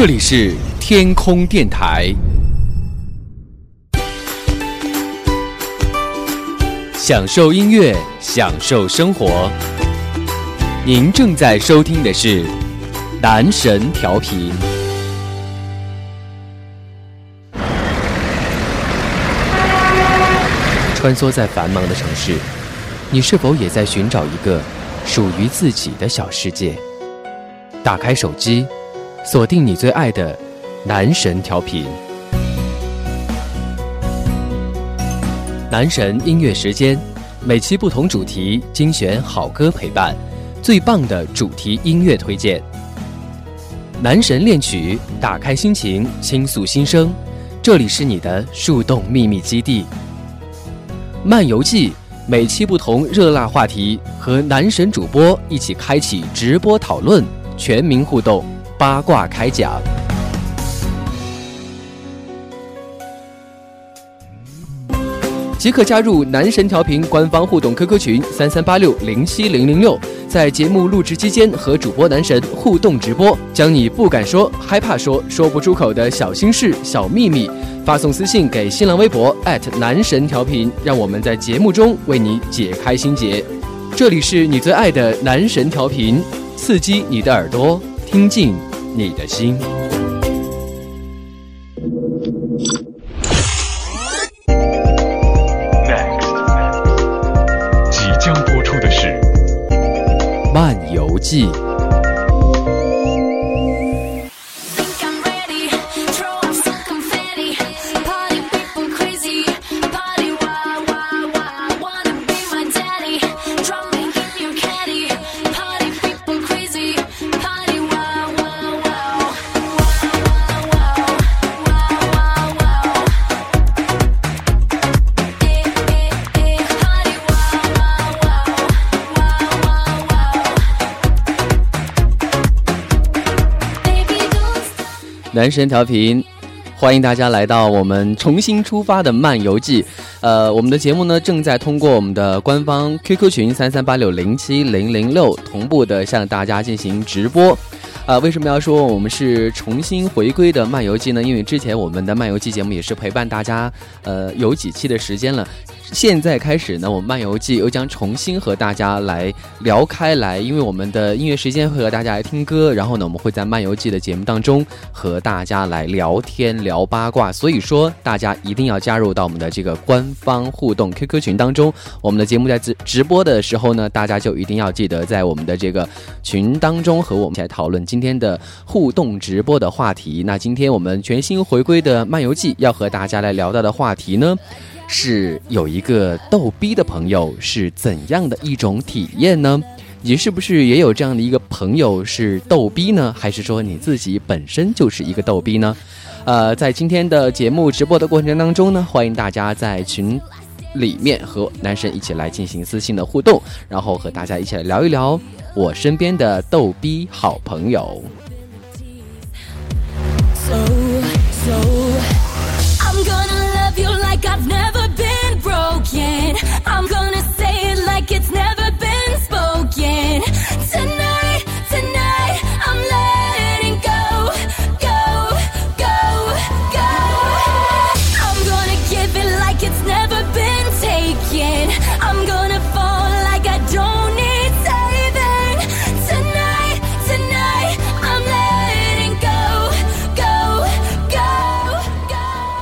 这里是天空电台，享受音乐，享受生活。您正在收听的是男神调频。穿梭在繁忙的城市，你是否也在寻找一个属于自己的小世界？打开手机。锁定你最爱的男神调频，男神音乐时间，每期不同主题精选好歌陪伴，最棒的主题音乐推荐。男神恋曲，打开心情，倾诉心声，这里是你的树洞秘密基地。漫游记，每期不同热辣话题，和男神主播一起开启直播讨论，全民互动。八卦开讲，即可加入男神调频官方互动 QQ 群三三八六零七零零六，在节目录制期间和主播男神互动直播，将你不敢说、害怕说、说不出口的小心事、小秘密发送私信给新浪微博男神调频，让我们在节目中为你解开心结。这里是你最爱的男神调频，刺激你的耳朵，听进。你的心。男神调频，欢迎大家来到我们重新出发的漫游记。呃，我们的节目呢正在通过我们的官方 QQ 群三三八六零七零零六同步的向大家进行直播。啊，为什么要说我们是重新回归的漫游记呢？因为之前我们的漫游记节目也是陪伴大家，呃，有几期的时间了。现在开始呢，我们漫游记又将重新和大家来聊开来，因为我们的音乐时间会和大家来听歌，然后呢，我们会在漫游记的节目当中和大家来聊天聊八卦，所以说大家一定要加入到我们的这个官方互动 QQ 群当中。我们的节目在直直播的时候呢，大家就一定要记得在我们的这个群当中和我们一起来讨论今天的互动直播的话题。那今天我们全新回归的漫游记要和大家来聊到的话题呢？是有一个逗逼的朋友是怎样的一种体验呢？你是不是也有这样的一个朋友是逗逼呢？还是说你自己本身就是一个逗逼呢？呃，在今天的节目直播的过程当中呢，欢迎大家在群里面和男神一起来进行私信的互动，然后和大家一起来聊一聊我身边的逗逼好朋友。it.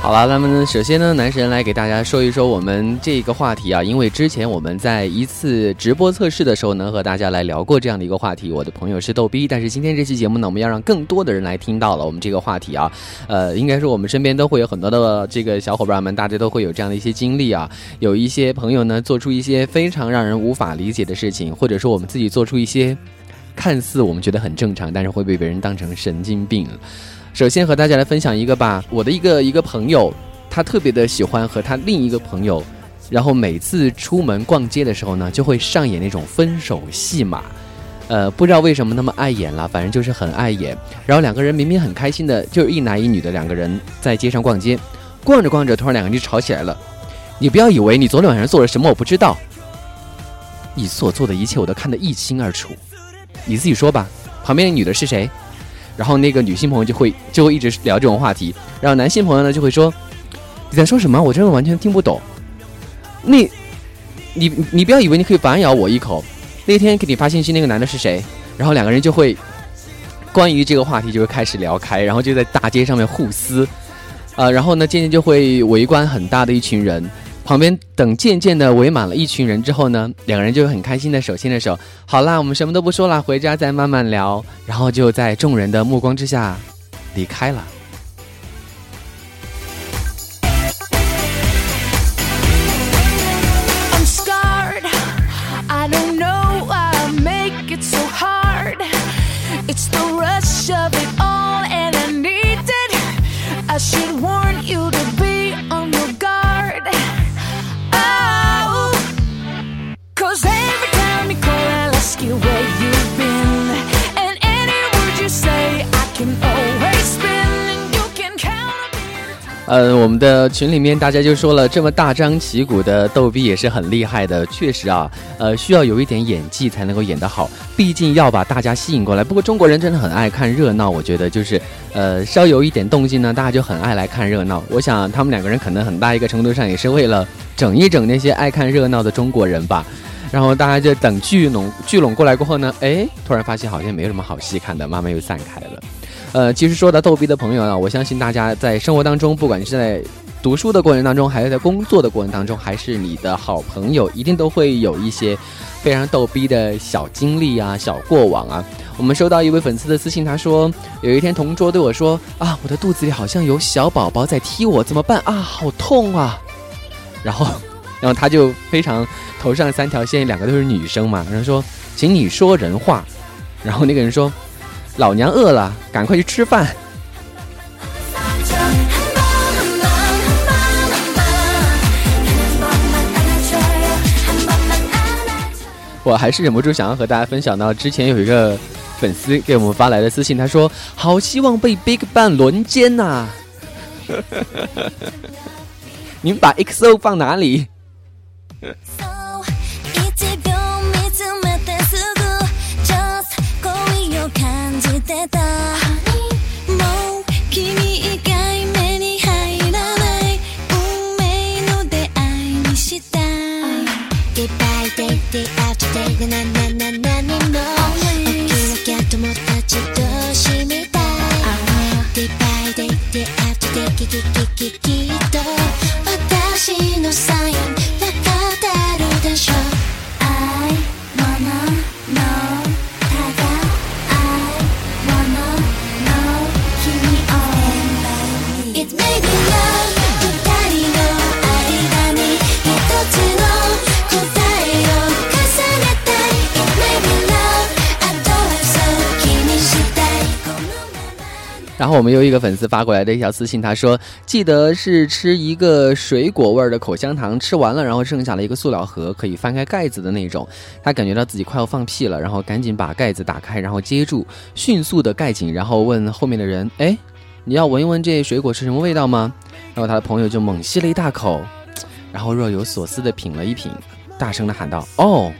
好了，那么呢，首先呢，男神来给大家说一说我们这个话题啊，因为之前我们在一次直播测试的时候呢，和大家来聊过这样的一个话题。我的朋友是逗逼，但是今天这期节目呢，我们要让更多的人来听到了我们这个话题啊。呃，应该说我们身边都会有很多的这个小伙伴们，大家都会有这样的一些经历啊。有一些朋友呢，做出一些非常让人无法理解的事情，或者说我们自己做出一些看似我们觉得很正常，但是会被别人当成神经病。首先和大家来分享一个吧，我的一个一个朋友，他特别的喜欢和他另一个朋友。然后每次出门逛街的时候呢，就会上演那种分手戏码，呃，不知道为什么那么爱演了，反正就是很爱演。然后两个人明明很开心的，就是一男一女的两个人在街上逛街，逛着逛着，突然两个人就吵起来了。你不要以为你昨天晚上做了什么我不知道，你所做的一切我都看得一清二楚。你自己说吧，旁边那女的是谁？然后那个女性朋友就会就会一直聊这种话题，然后男性朋友呢就会说你在说什么？我真的完全听不懂。你你你不要以为你可以反咬我一口。那天给你发信息那个男的是谁？然后两个人就会关于这个话题就会开始聊开，然后就在大街上面互撕，啊，然后呢渐渐就会围观很大的一群人，旁边等渐渐的围满了一群人之后呢，两个人就很开心的手牵着手，好啦，我们什么都不说了，回家再慢慢聊，然后就在众人的目光之下离开了。呃，我们的群里面大家就说了，这么大张旗鼓的逗逼也是很厉害的，确实啊，呃，需要有一点演技才能够演得好，毕竟要把大家吸引过来。不过中国人真的很爱看热闹，我觉得就是，呃，稍有一点动静呢，大家就很爱来看热闹。我想他们两个人可能很大一个程度上也是为了整一整那些爱看热闹的中国人吧。然后大家就等聚拢聚拢过来过后呢，哎，突然发现好像没有什么好戏看的，慢慢又散开了。呃，其实说到逗逼的朋友啊，我相信大家在生活当中，不管是在读书的过程当中，还是在工作的过程当中，还是你的好朋友，一定都会有一些非常逗逼的小经历啊、小过往啊。我们收到一位粉丝的私信，他说有一天同桌对我说啊，我的肚子里好像有小宝宝在踢我，怎么办啊？好痛啊！然后，然后他就非常头上三条线，两个都是女生嘛，然后说，请你说人话。然后那个人说，老娘饿了，赶快去吃饭。我还是忍不住想要和大家分享到，之前有一个粉丝给我们发来的私信，他说：“好希望被 Big Bang 轮奸呐、你们把 EXO 放哪里？キキキキキと私のサイン然后我们有一个粉丝发过来的一条私信，他说：“记得是吃一个水果味儿的口香糖，吃完了，然后剩下了一个塑料盒，可以翻开盖子的那种。他感觉到自己快要放屁了，然后赶紧把盖子打开，然后接住，迅速的盖紧，然后问后面的人：‘哎，你要闻一闻这水果是什么味道吗？’然后他的朋友就猛吸了一大口，然后若有所思的品了一品，大声的喊道：‘哦，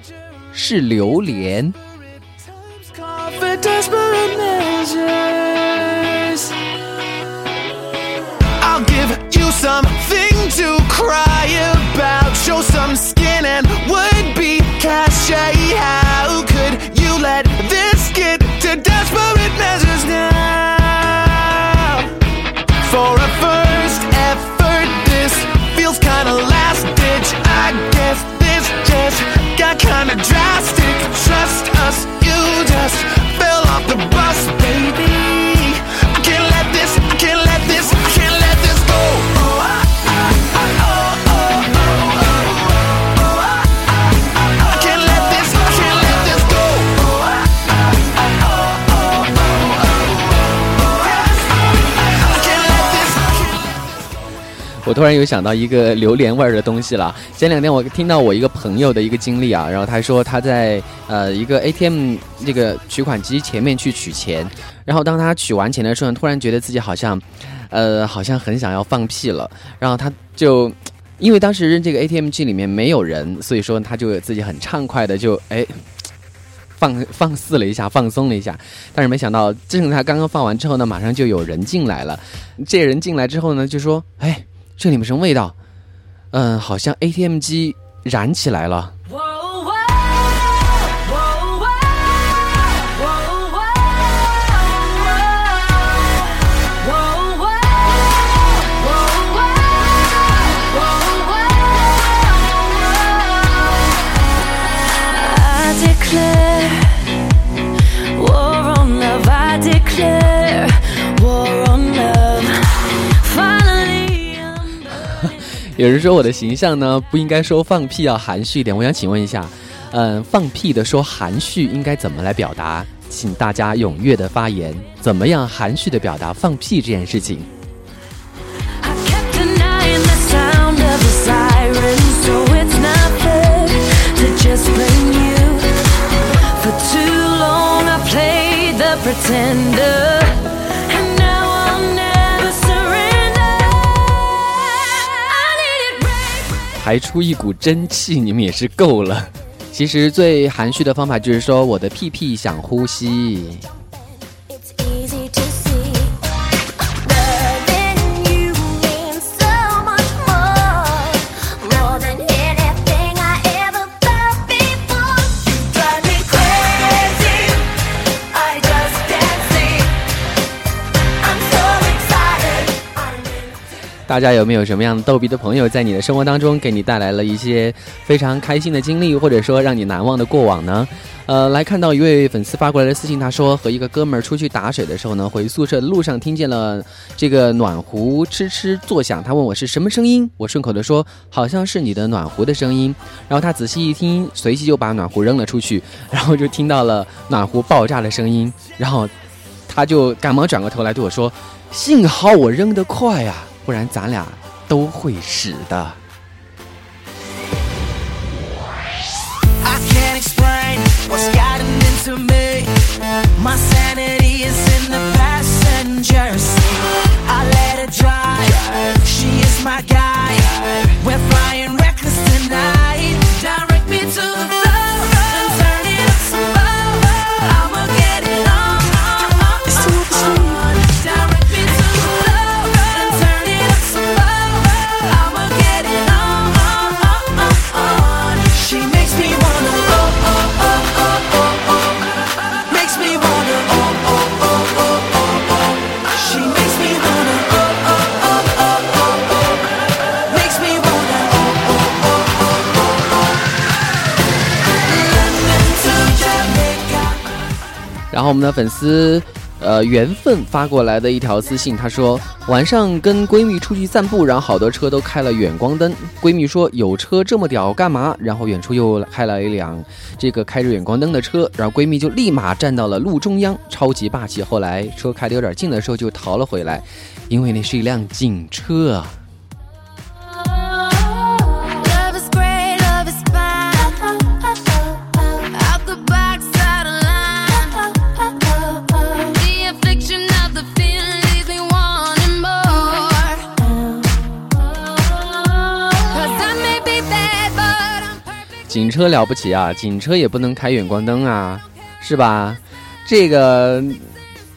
是榴莲。’” Something to cry about. Show some 我突然有想到一个榴莲味儿的东西了。前两天我听到我一个朋友的一个经历啊，然后他说他在呃一个 ATM 这个取款机前面去取钱，然后当他取完钱的时候，突然觉得自己好像，呃好像很想要放屁了，然后他就。因为当时这个 ATM 机里面没有人，所以说他就自己很畅快的就哎放放肆了一下，放松了一下。但是没想到，正他刚刚放完之后呢，马上就有人进来了。这人进来之后呢，就说：“哎，这里面什么味道？嗯，好像 ATM 机燃起来了。”有人说我的形象呢不应该说放屁要含蓄一点，我想请问一下，嗯，放屁的说含蓄应该怎么来表达？请大家踊跃的发言，怎么样含蓄的表达放屁这件事情？排出一股真气，你们也是够了。其实最含蓄的方法就是说我的屁屁想呼吸。大家有没有什么样逗比的朋友，在你的生活当中给你带来了一些非常开心的经历，或者说让你难忘的过往呢？呃，来看到一位粉丝发过来的私信，他说和一个哥们儿出去打水的时候呢，回宿舍的路上听见了这个暖壶吱吱作响，他问我是什么声音，我顺口的说好像是你的暖壶的声音，然后他仔细一听，随即就把暖壶扔了出去，然后就听到了暖壶爆炸的声音，然后他就赶忙转过头来对我说：“幸好我扔得快啊，不然咱俩都会死的。I can't explain what's gotten into me. My sanity is in 们的粉丝，呃，缘分发过来的一条私信，他说晚上跟闺蜜出去散步，然后好多车都开了远光灯。闺蜜说有车这么屌干嘛？然后远处又开了一辆这个开着远光灯的车，然后闺蜜就立马站到了路中央，超级霸气。后来车开得有点近的时候就逃了回来，因为那是一辆警车啊。警车了不起啊！警车也不能开远光灯啊，是吧？这个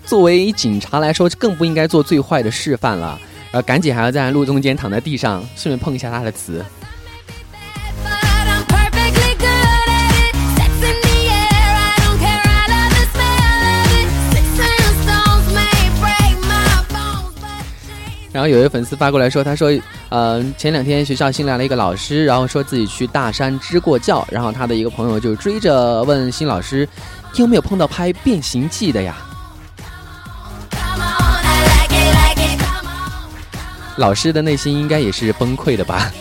作为警察来说，更不应该做最坏的示范了。然后赶紧还要在路中间躺在地上，顺便碰一下他的词。然后有一个粉丝发过来说：“他说。”嗯，前两天学校新来了一个老师，然后说自己去大山支过教，然后他的一个朋友就追着问新老师，你有没有碰到拍《变形记》的呀？老师的内心应该也是崩溃的吧？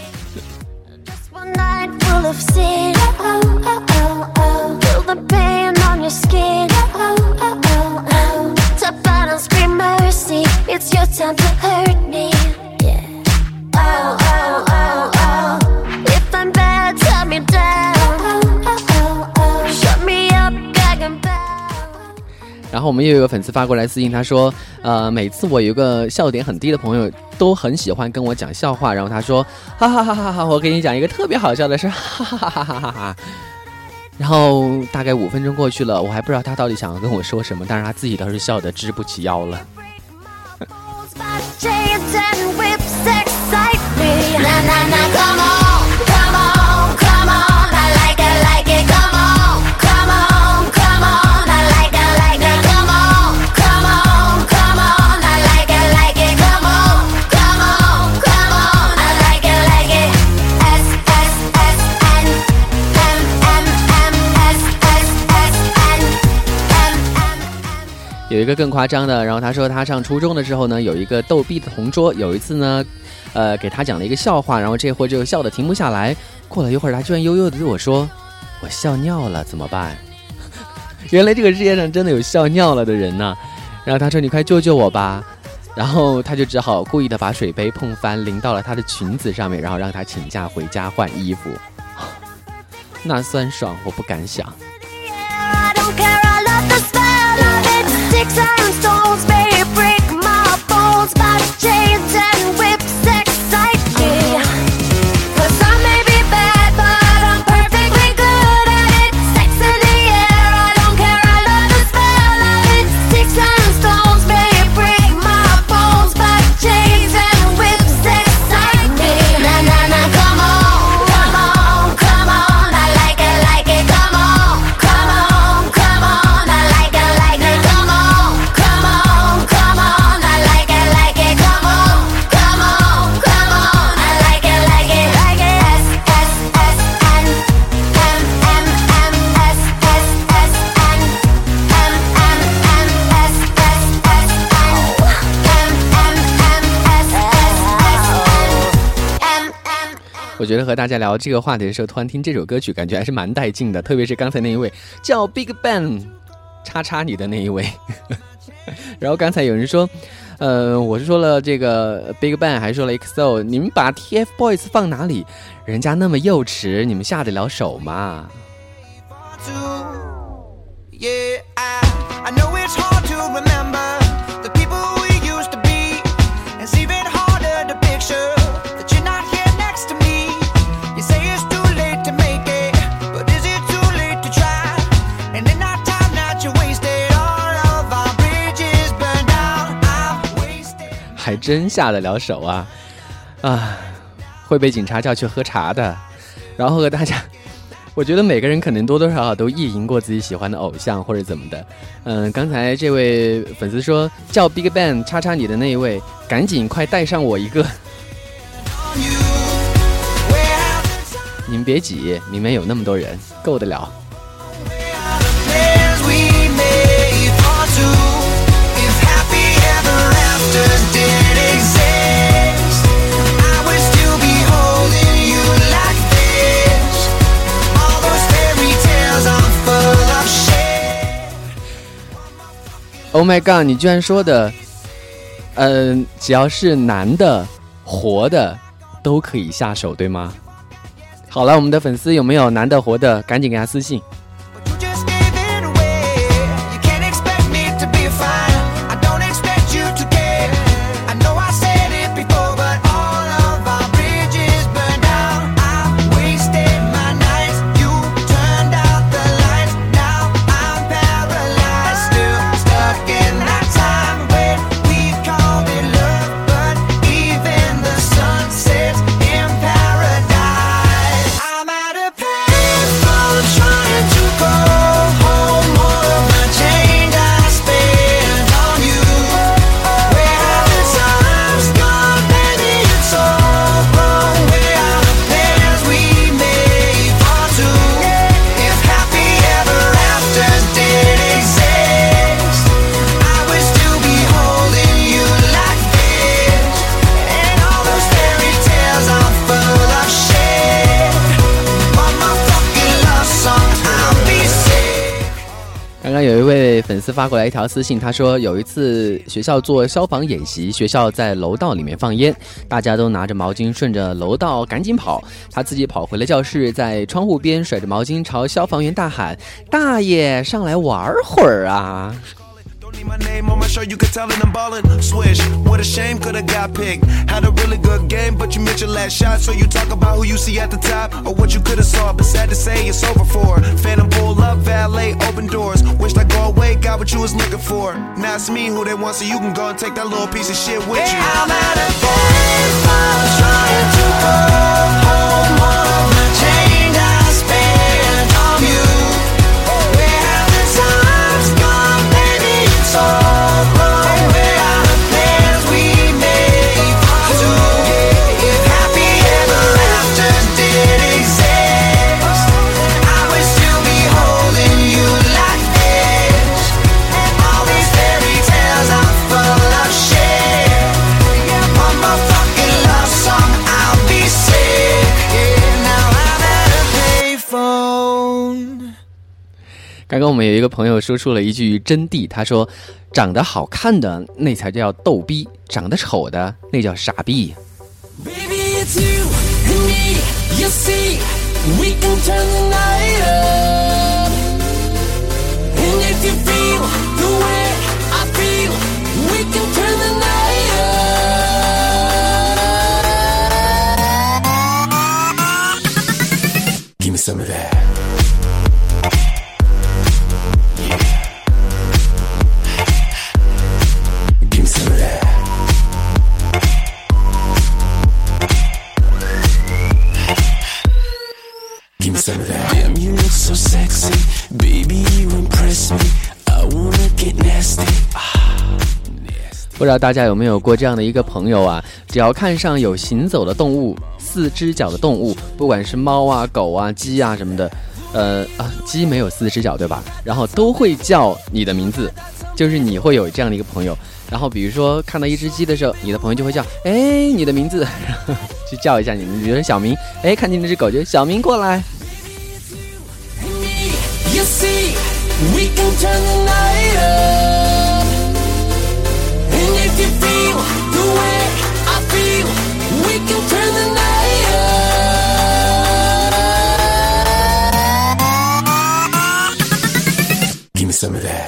然后我们又有个粉丝发过来私信，他说，呃，每次我有个笑点很低的朋友，都很喜欢跟我讲笑话。然后他说，哈哈哈哈哈，我给你讲一个特别好笑的事，哈哈哈哈哈哈哈。然后大概五分钟过去了，我还不知道他到底想要跟我说什么，但是他自己倒是笑得直不起腰了。有一个更夸张的，然后他说他上初中的时候呢，有一个逗逼的同桌，有一次呢，呃，给他讲了一个笑话，然后这货就笑得停不下来。过了一会儿，他居然悠悠的对我说：“我笑尿了，怎么办？”原来这个世界上真的有笑尿了的人呢、然后他说：“你快救救我吧！”然后他就只好故意的把水杯碰翻，淋到了他的裙子上面，然后让他请假回家换衣服。那酸爽，我不敢想。Sticks and stones may break my bones, but shades and whips 和大家聊这个话题的时候，突然听这首歌曲，感觉还是蛮带劲的。特别是刚才那一位叫 Big Bang，叉叉你的那一位。然后刚才有人说，呃，我是说了这个 Big Bang，还说了 EXO，你们把 TFBOYS 放哪里？人家那么幼稚，你们下得了手吗？Yeah, 还真下得了手啊！啊，会被警察叫去喝茶的。然后和大家，我觉得每个人可能多多少少都意淫过自己喜欢的偶像或者怎么的。嗯，刚才这位粉丝说叫 Big Bang 叉叉你的那一位，赶紧快带上我一个。你们别挤，里面有那么多人，够得了。Oh my god！你居然说的，嗯、只要是男的、活的，都可以下手，对吗？好了，我们的粉丝有没有男的、活的？赶紧给他私信。丝发过来一条私信，他说有一次学校做消防演习，学校在楼道里面放烟，大家都拿着毛巾顺着楼道赶紧跑，他自己跑回了教室，在窗户边甩着毛巾朝消防员大喊：“大爷，上来玩会儿啊！” Need my name on my shirt, you could tell that I'm ballin'. Swish, what a shame, could've got picked. Had a really good game, but you missed your last shot. So you talk about who you see at the top or what you could've saw. But sad to say, it's over for. Phantom pull up, valet, open doors. Wished I go away, got what you was looking for. Now it's me who they want, so you can go and take that little piece of shit with you. I'm at a baseball, trying to go home. 有一个朋友说出了一句真谛，他说：“长得好看的那才叫逗逼，长得丑的那叫傻逼。Give me some of that. You impress me. I wanna get nasty. 不知道大家有没有过这样的一个朋友啊？只要看上有行走的动物、四只脚的动物，不管是猫啊、狗啊、鸡啊什么的，呃啊，鸡没有四只脚对吧？然后都会叫你的名字，就是你会有这样的一个朋友。然后比如说看到一只鸡的时候，你的朋友就会叫，哎，你的名字，去叫一下你们，比如说小明，哎，看见那只狗就小明过来。You see, we can turn the night up. And if you feel the way I feel, we can turn the night up. Give me some of that.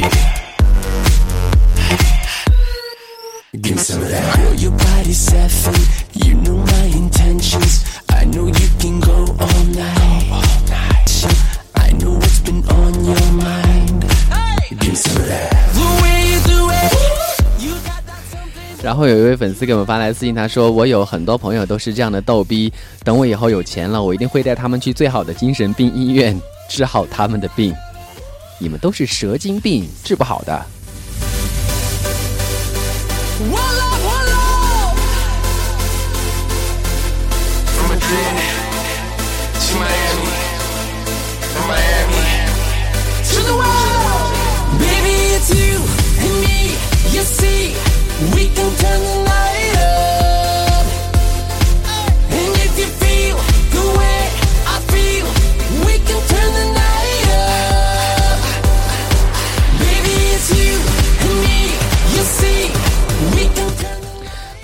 Yeah. Give me some of that. Your body's seven. You know my intentions. I know you can go all night. 然后有一位粉丝给我们发来私信，他说：“我有很多朋友都是这样的逗逼，等我以后有钱了，我一定会带他们去最好的精神病医院治好他们的病。你们都是蛇精病，治不好的。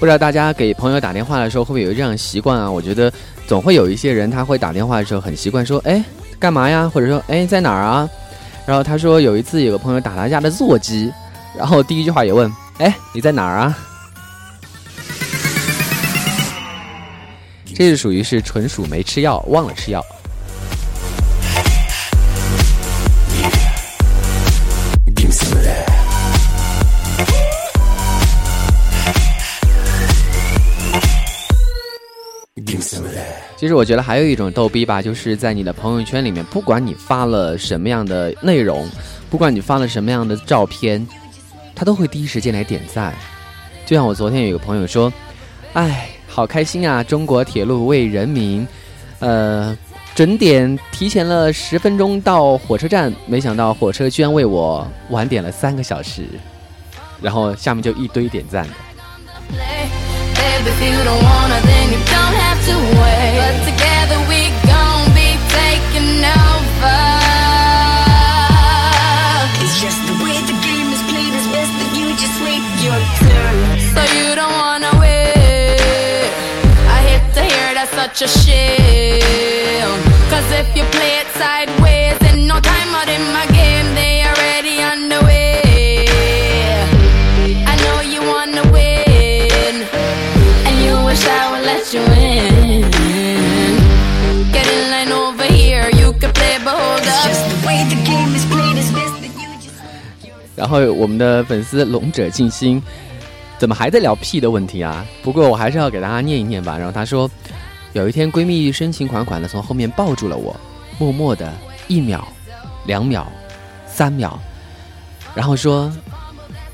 不知道大家给朋友打电话的时候会不会有这样的习惯啊？我觉得总会有一些人他会打电话的时候很习惯说：“哎，干嘛呀？”或者说：“哎，在哪儿啊？”然后他说有一次有个朋友打他家的座机，然后第一句话也问：“哎，你在哪儿啊？”这是属于是纯属没吃药，忘了吃药。其实我觉得还有一种逗逼吧，就是在你的朋友圈里面，不管你发了什么样的内容，不管你发了什么样的照片，他都会第一时间来点赞。就像我昨天有个朋友说：“哎，好开心啊！中国铁路为人民，呃，准点提前了十分钟到火车站，没想到火车居然为我晚点了三个小时。”然后下面就一堆点赞的。Baby, if you don't wanna, then you don't have to wait. But together we gon' be taking over. It's just the way the game is played. It's best that you just wait your turn. So you don't wanna wait. I hate to hear that's such a shame. Cause if you play it sideways, then no time out in my 然后我们的粉丝龙者静心怎么还在聊屁的问题啊？不过我还是要给大家念一念吧。然后他说有一天闺蜜深情款款的从后面抱住了我，默默的一秒、两秒、三秒，然后说：‘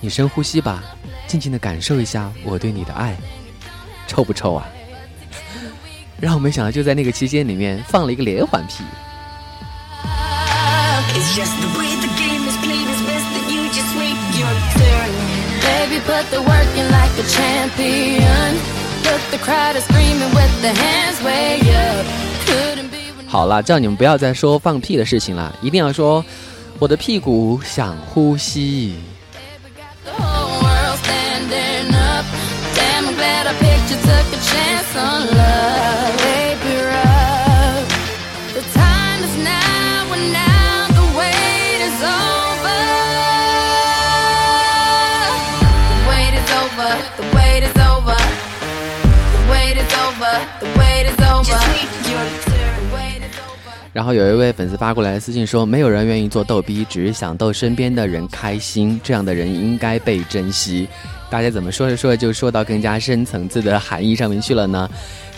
你深呼吸吧，静静的感受一下我对你的爱。’臭不臭啊？然后没想到就在那个期间里面放了一个连环屁。好了，叫你们不要再说放屁的事情了，一定要说我的屁股想呼吸。Damn, I'm glad I picked you, took a chance on love. Baby, rough. The time is now, and now the wait is over. The wait is over. The wait is over. The wait is over. The wait is over. Just wait your turn. The wait is over. 然后有一位粉丝发过来的私信说，没有人愿意做逗逼，只是想逗身边的人开心，这样的人应该被珍惜。大家怎么说着说着就说到更加深层次的含义上面去了呢？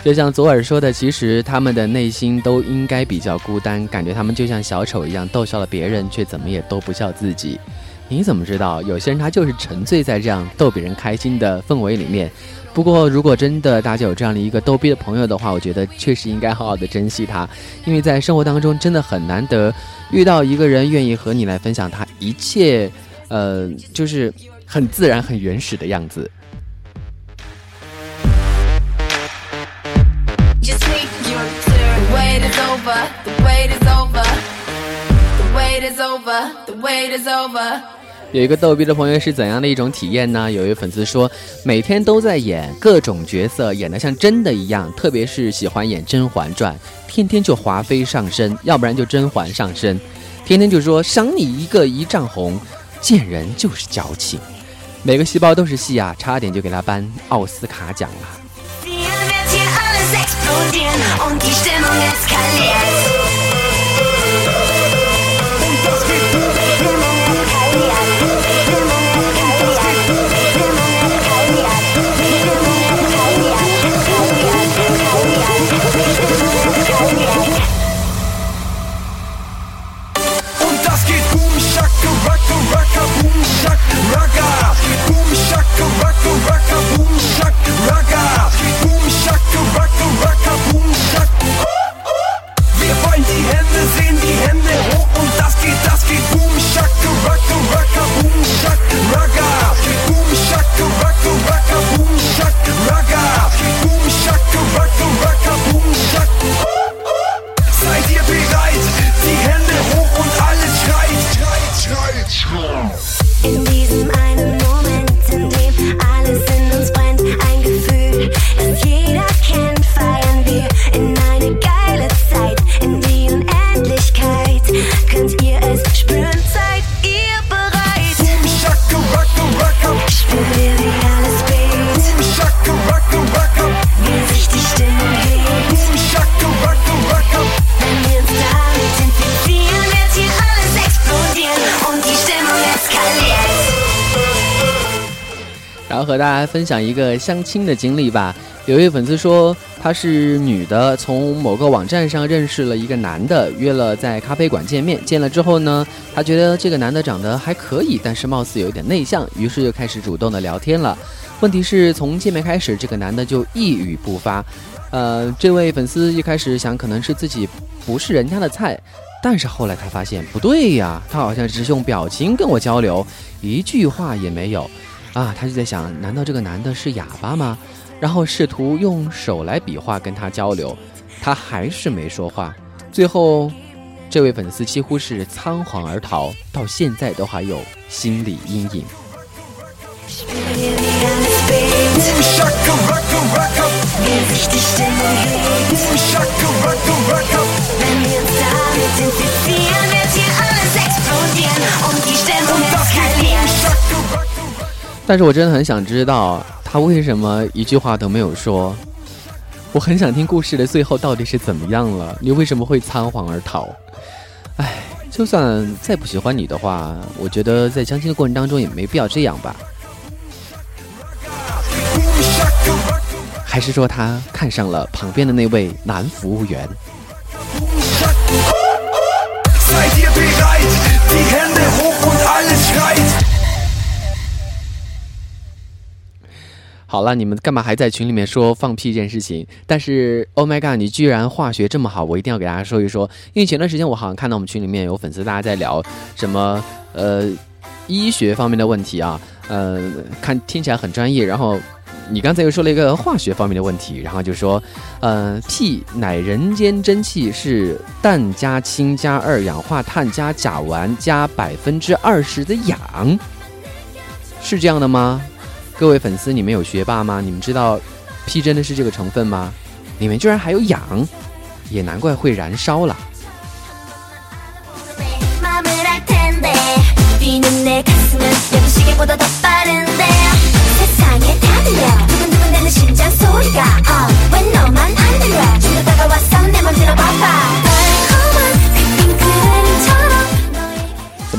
就像左耳说的，其实他们的内心都应该比较孤单，感觉他们就像小丑一样，逗笑了别人，却怎么也逗不笑自己。你怎么知道？有些人他就是沉醉在这样逗别人开心的氛围里面。不过，如果真的大家有这样的一个逗逼的朋友的话，我觉得确实应该好好的珍惜他，因为在生活当中真的很难得遇到一个人愿意和你来分享他一切，呃，就是很自然、很原始的样子。有一个逗逼的朋友是怎样的一种体验呢？有一位粉丝说，每天都在演各种角色，演得像真的一样，特别是喜欢演《甄嬛传》，天天就华妃上身，要不然就甄嬛上身，天天就说赏你一个一丈红，见人就是矫情，每个细胞都是戏啊，差点就给他颁奥斯卡奖了。Raka, boom, shak, raka. Boom, shaka, raka, raka, boom, shak. Wir wollen die Hände sehen, die Hände hoch und das geht, das geht boom, shaka, raka, raka, boom, shak, raka. Boom, shaka, raka, raka, boom, shak, raka. 分享一个相亲的经历吧。有一位粉丝说，她是女的，从某个网站上认识了一个男的，约了在咖啡馆见面。见了之后呢，她觉得这个男的长得还可以，但是貌似有一点内向，于是就开始主动的聊天了。问题是从见面开始，这个男的就一语不发。呃，这位粉丝一开始想可能是自己不是人家的菜，但是后来他发现不对呀，他好像只是用表情跟我交流，一句话也没有。啊，他就在想，难道这个男的是哑巴吗？然后试图用手来比划跟他交流，他还是没说话。最后，这位粉丝几乎是仓皇而逃，到现在都还有心理阴影。但是我真的很想知道，他为什么一句话都没有说？我很想听故事的最后到底是怎么样了？你为什么会仓皇而逃？唉，就算再不喜欢你的话，我觉得在相亲的过程当中也没必要这样吧。还是说他看上了旁边的那位男服务员？好了，你们干嘛还在群里面说放屁这件事情？但是，Oh my god，你居然化学这么好，我一定要给大家说一说。因为前段时间我好像看到我们群里面有粉丝大家在聊什么呃医学方面的问题啊，呃，看听起来很专业。然后你刚才又说了一个化学方面的问题，然后就说，呃，屁乃人间真气，是氮加氢加二氧化碳加甲烷加百分之二十的氧，是这样的吗？各位粉丝，你们有学霸吗？你们知道屁真的是这个成分吗？里面居然还有氧，也难怪会燃烧了。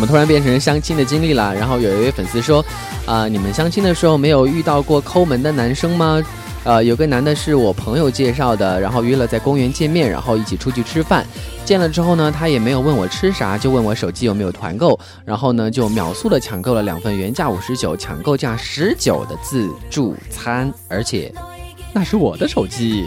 么突然变成相亲的经历了？然后有一位粉丝说，啊、你们相亲的时候没有遇到过抠门的男生吗？呃，有个男的是我朋友介绍的，然后约了在公园见面，然后一起出去吃饭。见了之后呢，他也没有问我吃啥，就问我手机有没有团购，然后呢就秒速的抢购了两份原价五十九、抢购价十九的自助餐，而且那是我的手机。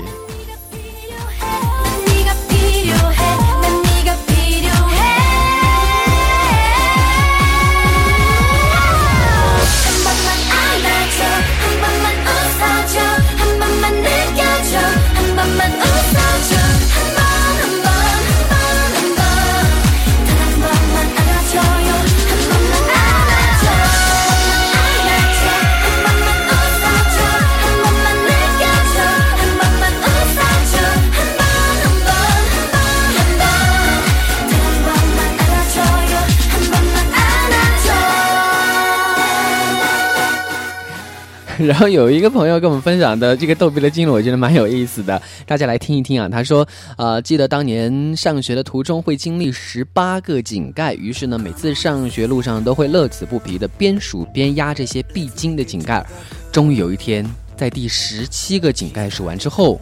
然后有一个朋友跟我们分享的这个逗比的经历，我觉得蛮有意思的，大家来听一听啊。他说，呃，记得当年上学的途中会经历十八个井盖，于是呢，每次上学路上都会乐此不疲的边数边压这些必经的井盖。终于有一天，在第十七个井盖数完之后，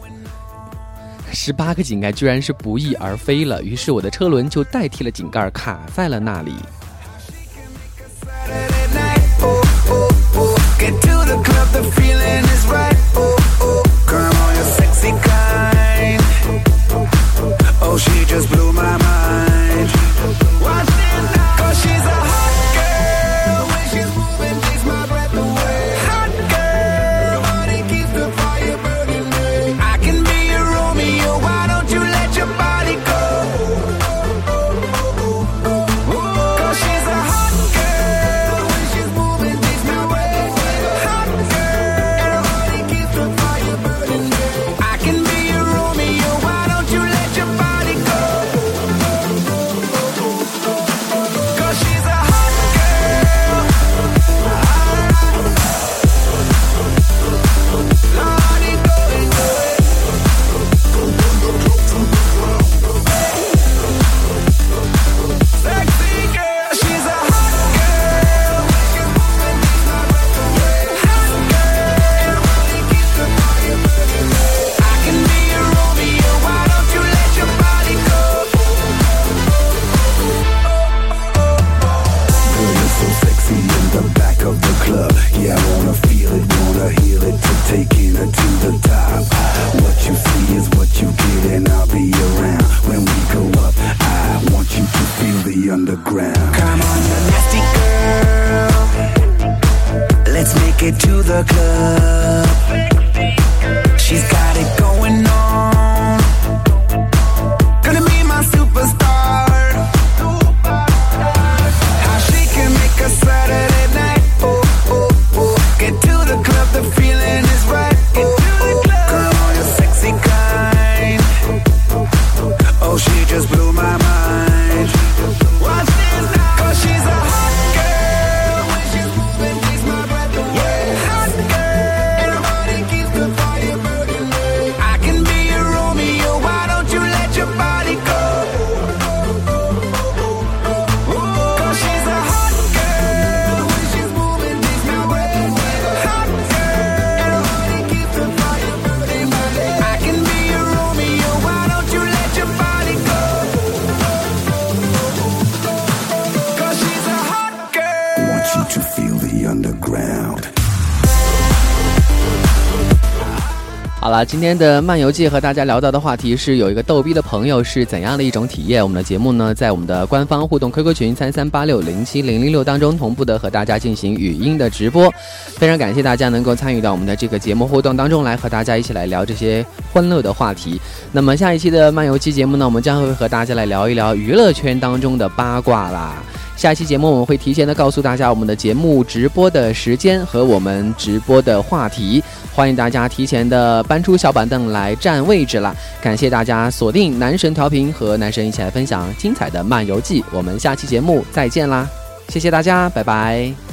十八个井盖居然是不翼而飞了，于是我的车轮就代替了井盖，卡在了那里。the feeling 了，今天的漫游记和大家聊到的话题是有一个逗逼的朋友是怎样的一种体验。我们的节目呢，在我们的官方互动 QQ 群三三八六零七零零六当中同步的和大家进行语音的直播。非常感谢大家能够参与到我们的这个节目互动当中来，和大家一起来聊这些欢乐的话题。那么下一期的漫游记节目呢，我们将会和大家来聊一聊娱乐圈当中的八卦啦。下期节目我们会提前的告诉大家我们的节目直播的时间和我们直播的话题，欢迎大家提前的搬出小板凳来占位置啦！感谢大家锁定男神调频和男神一起来分享精彩的漫游记，我们下期节目再见啦！谢谢大家，拜拜。